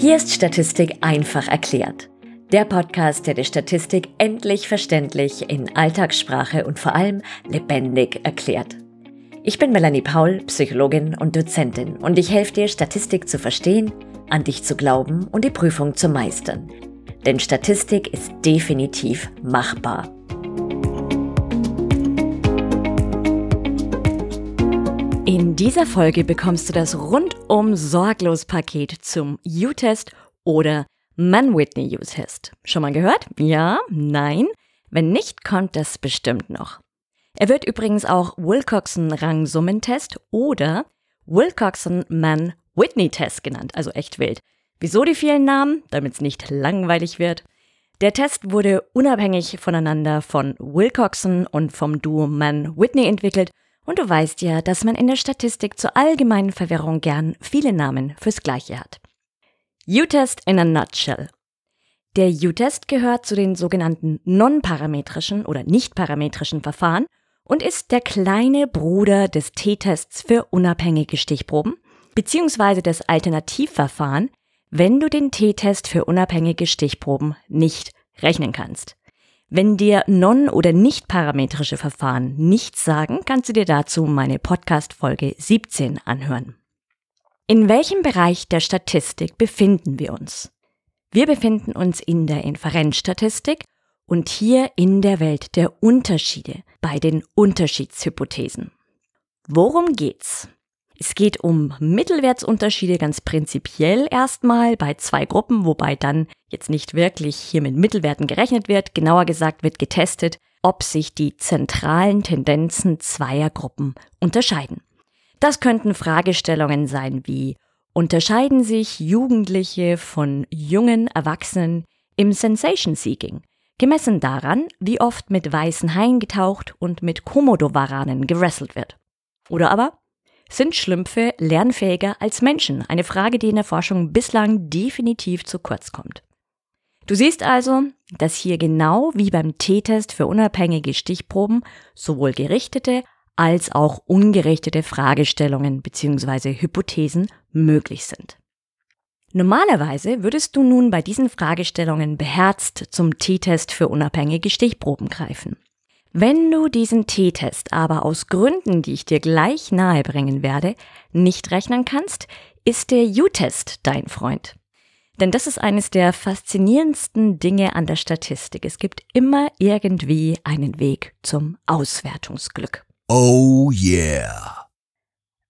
Hier ist Statistik einfach erklärt. Der Podcast, der die Statistik endlich verständlich in Alltagssprache und vor allem lebendig erklärt. Ich bin Melanie Paul, Psychologin und Dozentin und ich helfe dir, Statistik zu verstehen, an dich zu glauben und die Prüfung zu meistern. Denn Statistik ist definitiv machbar. In dieser Folge bekommst du das rundum sorglos Paket zum U-Test oder Mann-Whitney U-Test. Schon mal gehört? Ja? Nein? Wenn nicht, kommt das bestimmt noch. Er wird übrigens auch Wilcoxon-Rangsummentest oder Wilcoxon-Mann-Whitney-Test genannt, also echt wild. Wieso die vielen Namen? Damit es nicht langweilig wird. Der Test wurde unabhängig voneinander von Wilcoxon und vom Duo Mann-Whitney entwickelt und du weißt ja, dass man in der Statistik zur allgemeinen Verwirrung gern viele Namen fürs Gleiche hat. U-Test in a nutshell. Der U-Test gehört zu den sogenannten non-parametrischen oder nicht-parametrischen Verfahren und ist der kleine Bruder des T-Tests für unabhängige Stichproben beziehungsweise des Alternativverfahren, wenn du den T-Test für unabhängige Stichproben nicht rechnen kannst. Wenn dir non- oder nicht parametrische Verfahren nichts sagen, kannst du dir dazu meine Podcast-Folge 17 anhören. In welchem Bereich der Statistik befinden wir uns? Wir befinden uns in der Inferenzstatistik und hier in der Welt der Unterschiede bei den Unterschiedshypothesen. Worum geht's? Es geht um Mittelwertsunterschiede ganz prinzipiell erstmal bei zwei Gruppen, wobei dann jetzt nicht wirklich hier mit Mittelwerten gerechnet wird. Genauer gesagt wird getestet, ob sich die zentralen Tendenzen zweier Gruppen unterscheiden. Das könnten Fragestellungen sein wie Unterscheiden sich Jugendliche von jungen Erwachsenen im Sensation Seeking, gemessen daran, wie oft mit weißen Haien getaucht und mit Komodowaranen gewrestelt wird? Oder aber sind Schlümpfe lernfähiger als Menschen? Eine Frage, die in der Forschung bislang definitiv zu kurz kommt. Du siehst also, dass hier genau wie beim T-Test für unabhängige Stichproben sowohl gerichtete als auch ungerichtete Fragestellungen bzw. Hypothesen möglich sind. Normalerweise würdest du nun bei diesen Fragestellungen beherzt zum T-Test für unabhängige Stichproben greifen. Wenn du diesen T-Test aber aus Gründen, die ich dir gleich nahebringen werde, nicht rechnen kannst, ist der U-Test dein Freund. Denn das ist eines der faszinierendsten Dinge an der Statistik. Es gibt immer irgendwie einen Weg zum Auswertungsglück. Oh yeah.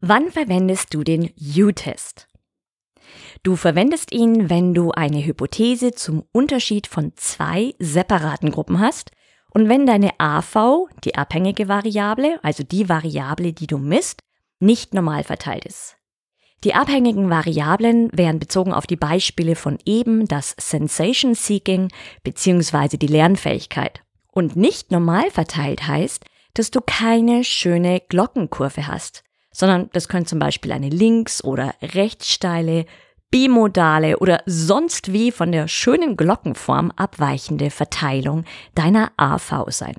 Wann verwendest du den U-Test? Du verwendest ihn, wenn du eine Hypothese zum Unterschied von zwei separaten Gruppen hast und wenn deine AV, die abhängige Variable, also die Variable, die du misst, nicht normal verteilt ist. Die abhängigen Variablen wären bezogen auf die Beispiele von eben das Sensation Seeking bzw. die Lernfähigkeit. Und nicht normal verteilt heißt, dass du keine schöne Glockenkurve hast, sondern das könnte zum Beispiel eine links- oder rechtssteile bimodale oder sonst wie von der schönen Glockenform abweichende Verteilung deiner AV sein.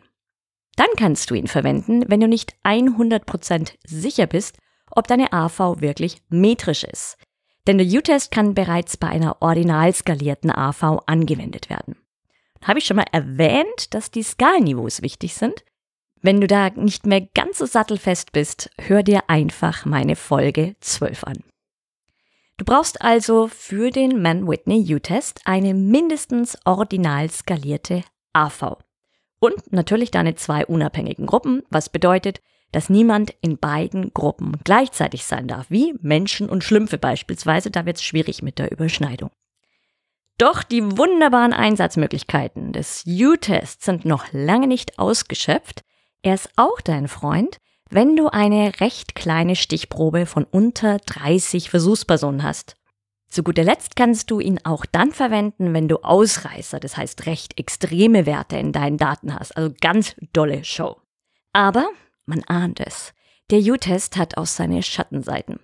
Dann kannst du ihn verwenden, wenn du nicht 100% sicher bist, ob deine AV wirklich metrisch ist. Denn der U-Test kann bereits bei einer ordinal skalierten AV angewendet werden. Habe ich schon mal erwähnt, dass die Skalenniveaus wichtig sind? Wenn du da nicht mehr ganz so sattelfest bist, hör dir einfach meine Folge 12 an. Du brauchst also für den Mann-Whitney-U-Test eine mindestens ordinal skalierte AV. Und natürlich deine zwei unabhängigen Gruppen, was bedeutet, dass niemand in beiden Gruppen gleichzeitig sein darf, wie Menschen und Schlümpfe beispielsweise, da wird es schwierig mit der Überschneidung. Doch die wunderbaren Einsatzmöglichkeiten des U-Tests sind noch lange nicht ausgeschöpft. Er ist auch dein Freund, wenn du eine recht kleine Stichprobe von unter 30 Versuchspersonen hast. Zu guter Letzt kannst du ihn auch dann verwenden, wenn du Ausreißer, das heißt recht extreme Werte in deinen Daten hast, also ganz dolle Show. Aber man ahnt es. Der U-Test hat auch seine Schattenseiten.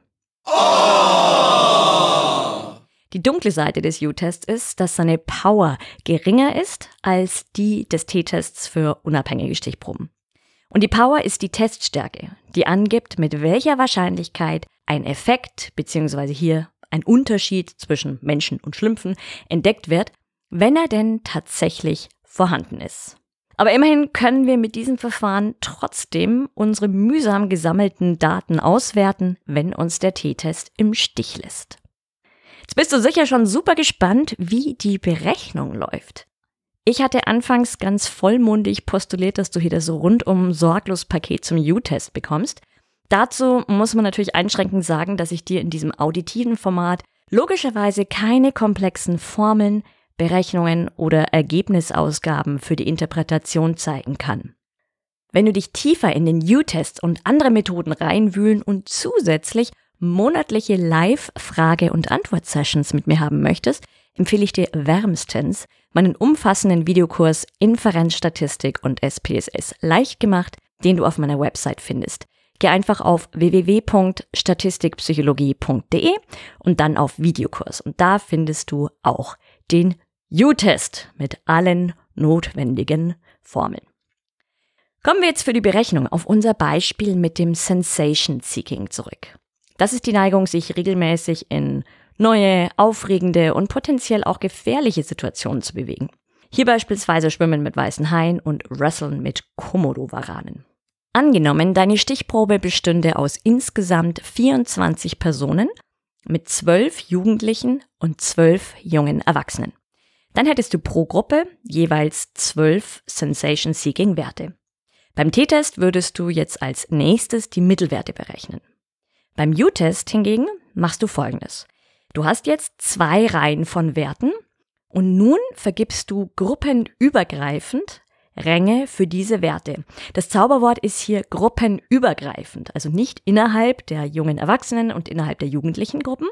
Die dunkle Seite des U-Tests ist, dass seine Power geringer ist als die des T-Tests für unabhängige Stichproben. Und die Power ist die Teststärke, die angibt, mit welcher Wahrscheinlichkeit ein Effekt bzw. hier ein Unterschied zwischen Menschen und Schlümpfen entdeckt wird, wenn er denn tatsächlich vorhanden ist. Aber immerhin können wir mit diesem Verfahren trotzdem unsere mühsam gesammelten Daten auswerten, wenn uns der T-Test im Stich lässt. Jetzt bist du sicher schon super gespannt, wie die Berechnung läuft. Ich hatte anfangs ganz vollmundig postuliert, dass du hier das rundum sorglos Paket zum U-Test bekommst. Dazu muss man natürlich einschränkend sagen, dass ich dir in diesem auditiven Format logischerweise keine komplexen Formeln, Berechnungen oder Ergebnisausgaben für die Interpretation zeigen kann. Wenn du dich tiefer in den U-Test und andere Methoden reinwühlen und zusätzlich monatliche Live-Frage- und Antwort-Sessions mit mir haben möchtest, empfehle ich dir wärmstens meinen umfassenden Videokurs Inferenzstatistik und SPSS leicht gemacht, den du auf meiner Website findest. Geh einfach auf www.statistikpsychologie.de und dann auf Videokurs und da findest du auch den U-Test mit allen notwendigen Formeln. Kommen wir jetzt für die Berechnung auf unser Beispiel mit dem Sensation Seeking zurück. Das ist die Neigung, sich regelmäßig in neue, aufregende und potenziell auch gefährliche Situationen zu bewegen. Hier beispielsweise Schwimmen mit weißen Haien und Wresteln mit Komodo-Waranen. Angenommen, deine Stichprobe bestünde aus insgesamt 24 Personen mit 12 Jugendlichen und 12 jungen Erwachsenen. Dann hättest du pro Gruppe jeweils 12 Sensation-Seeking-Werte. Beim T-Test würdest du jetzt als nächstes die Mittelwerte berechnen. Beim U-Test hingegen machst du folgendes. Du hast jetzt zwei Reihen von Werten und nun vergibst du gruppenübergreifend Ränge für diese Werte. Das Zauberwort ist hier gruppenübergreifend, also nicht innerhalb der jungen Erwachsenen und innerhalb der jugendlichen Gruppen,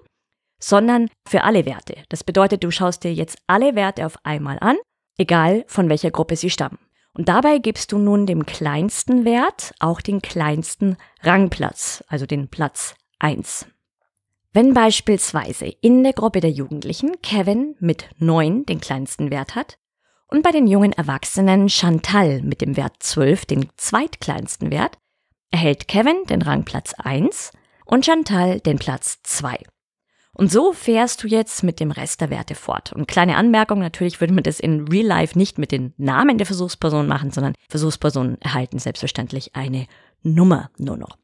sondern für alle Werte. Das bedeutet, du schaust dir jetzt alle Werte auf einmal an, egal von welcher Gruppe sie stammen. Und dabei gibst du nun dem kleinsten Wert auch den kleinsten Rangplatz, also den Platz 1. Wenn beispielsweise in der Gruppe der Jugendlichen Kevin mit 9 den kleinsten Wert hat und bei den jungen Erwachsenen Chantal mit dem Wert 12 den zweitkleinsten Wert, erhält Kevin den Rangplatz 1 und Chantal den Platz 2. Und so fährst du jetzt mit dem Rest der Werte fort. Und kleine Anmerkung, natürlich würde man das in Real Life nicht mit den Namen der Versuchsperson machen, sondern Versuchspersonen erhalten selbstverständlich eine Nummer nur noch.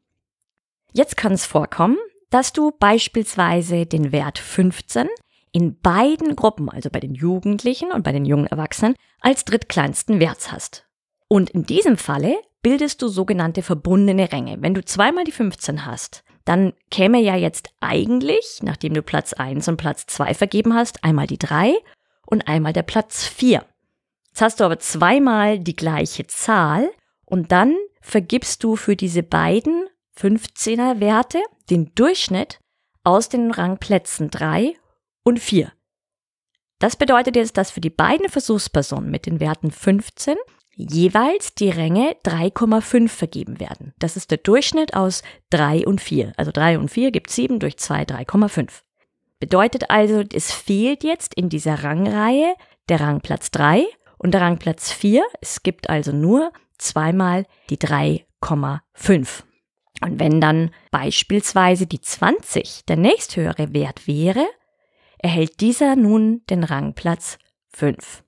Jetzt kann es vorkommen, dass du beispielsweise den Wert 15 in beiden Gruppen, also bei den Jugendlichen und bei den jungen Erwachsenen, als drittkleinsten Wert hast. Und in diesem Falle bildest du sogenannte verbundene Ränge. Wenn du zweimal die 15 hast, dann käme ja jetzt eigentlich, nachdem du Platz 1 und Platz 2 vergeben hast, einmal die 3 und einmal der Platz 4. Jetzt hast du aber zweimal die gleiche Zahl und dann vergibst du für diese beiden 15er Werte den Durchschnitt aus den Rangplätzen 3 und 4. Das bedeutet jetzt, dass für die beiden Versuchspersonen mit den Werten 15 jeweils die Ränge 3,5 vergeben werden. Das ist der Durchschnitt aus 3 und 4. Also 3 und 4 gibt 7 durch 2 3,5. Bedeutet also, es fehlt jetzt in dieser Rangreihe der Rangplatz 3 und der Rangplatz 4. Es gibt also nur zweimal die 3,5. Und wenn dann beispielsweise die 20 der nächsthöhere Wert wäre, erhält dieser nun den Rangplatz 5.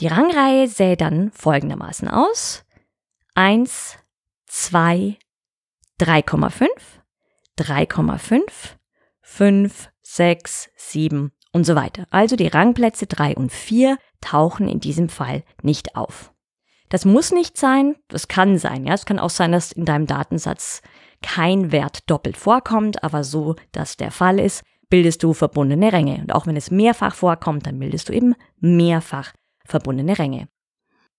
Die Rangreihe sähe dann folgendermaßen aus. 1, 2, 3,5, 3,5, 5, 6, 7 und so weiter. Also die Rangplätze 3 und 4 tauchen in diesem Fall nicht auf. Das muss nicht sein, das kann sein. Ja, es kann auch sein, dass in deinem Datensatz kein Wert doppelt vorkommt, aber so, dass der Fall ist, bildest du verbundene Ränge. Und auch wenn es mehrfach vorkommt, dann bildest du eben mehrfach verbundene Ränge.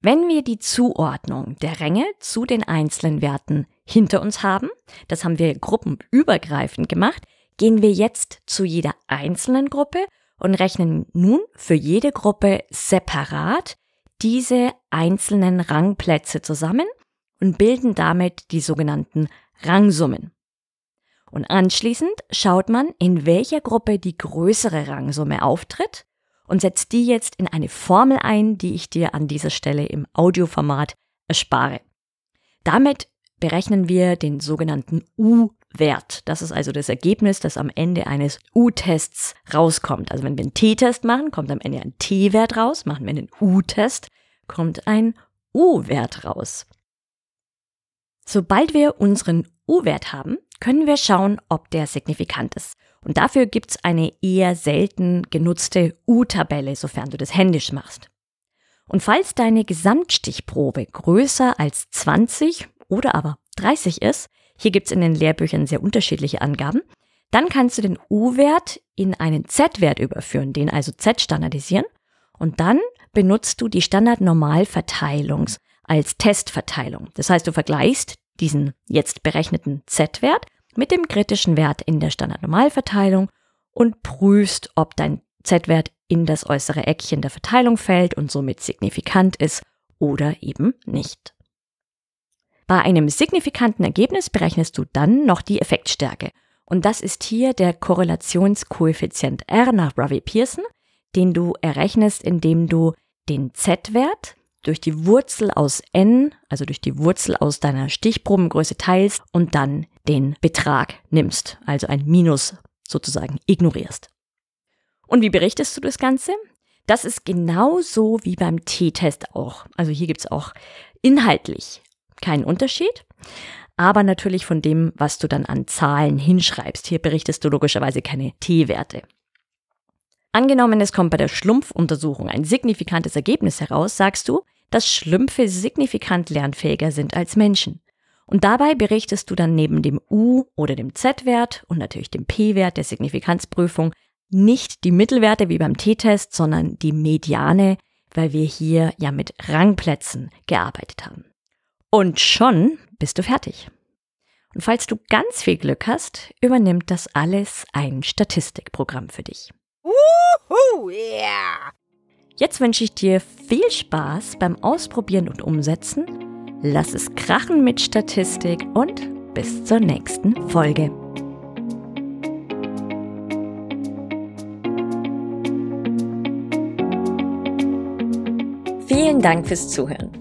Wenn wir die Zuordnung der Ränge zu den einzelnen Werten hinter uns haben, das haben wir gruppenübergreifend gemacht, gehen wir jetzt zu jeder einzelnen Gruppe und rechnen nun für jede Gruppe separat diese einzelnen Rangplätze zusammen und bilden damit die sogenannten Rangsummen. Und anschließend schaut man, in welcher Gruppe die größere Rangsumme auftritt und setzt die jetzt in eine Formel ein, die ich dir an dieser Stelle im Audioformat erspare. Damit berechnen wir den sogenannten U-Wert. Das ist also das Ergebnis, das am Ende eines U-Tests rauskommt. Also wenn wir einen T-Test machen, kommt am Ende ein T-Wert raus. Machen wir einen U-Test, kommt ein U-Wert raus. Sobald wir unseren U-Wert haben, können wir schauen, ob der signifikant ist. Und dafür gibt es eine eher selten genutzte U-Tabelle, sofern du das händisch machst. Und falls deine Gesamtstichprobe größer als 20 oder aber 30 ist, hier gibt es in den Lehrbüchern sehr unterschiedliche Angaben, dann kannst du den U-Wert in einen Z-Wert überführen, den also Z standardisieren, und dann benutzt du die Standardnormalverteilung als Testverteilung. Das heißt, du vergleichst diesen jetzt berechneten Z-Wert mit dem kritischen Wert in der Standardnormalverteilung und prüfst, ob dein Z-Wert in das äußere Eckchen der Verteilung fällt und somit signifikant ist oder eben nicht. Bei einem signifikanten Ergebnis berechnest du dann noch die Effektstärke. Und das ist hier der Korrelationskoeffizient R nach Ravi Pearson, den du errechnest, indem du den Z-Wert durch die Wurzel aus n, also durch die Wurzel aus deiner Stichprobengröße teilst und dann den Betrag nimmst, also ein Minus sozusagen ignorierst. Und wie berichtest du das Ganze? Das ist genauso wie beim T-Test auch. Also hier gibt's auch inhaltlich keinen Unterschied, aber natürlich von dem, was du dann an Zahlen hinschreibst. Hier berichtest du logischerweise keine T-Werte. Angenommen, es kommt bei der Schlumpfuntersuchung ein signifikantes Ergebnis heraus, sagst du, dass Schlümpfe signifikant lernfähiger sind als Menschen. Und dabei berichtest du dann neben dem U- oder dem Z-Wert und natürlich dem P-Wert der Signifikanzprüfung nicht die Mittelwerte wie beim T-Test, sondern die Mediane, weil wir hier ja mit Rangplätzen gearbeitet haben. Und schon bist du fertig. Und falls du ganz viel Glück hast, übernimmt das alles ein Statistikprogramm für dich. Woohoo, yeah! Jetzt wünsche ich dir viel Spaß beim Ausprobieren und Umsetzen. Lass es krachen mit Statistik und bis zur nächsten Folge. Vielen Dank fürs Zuhören.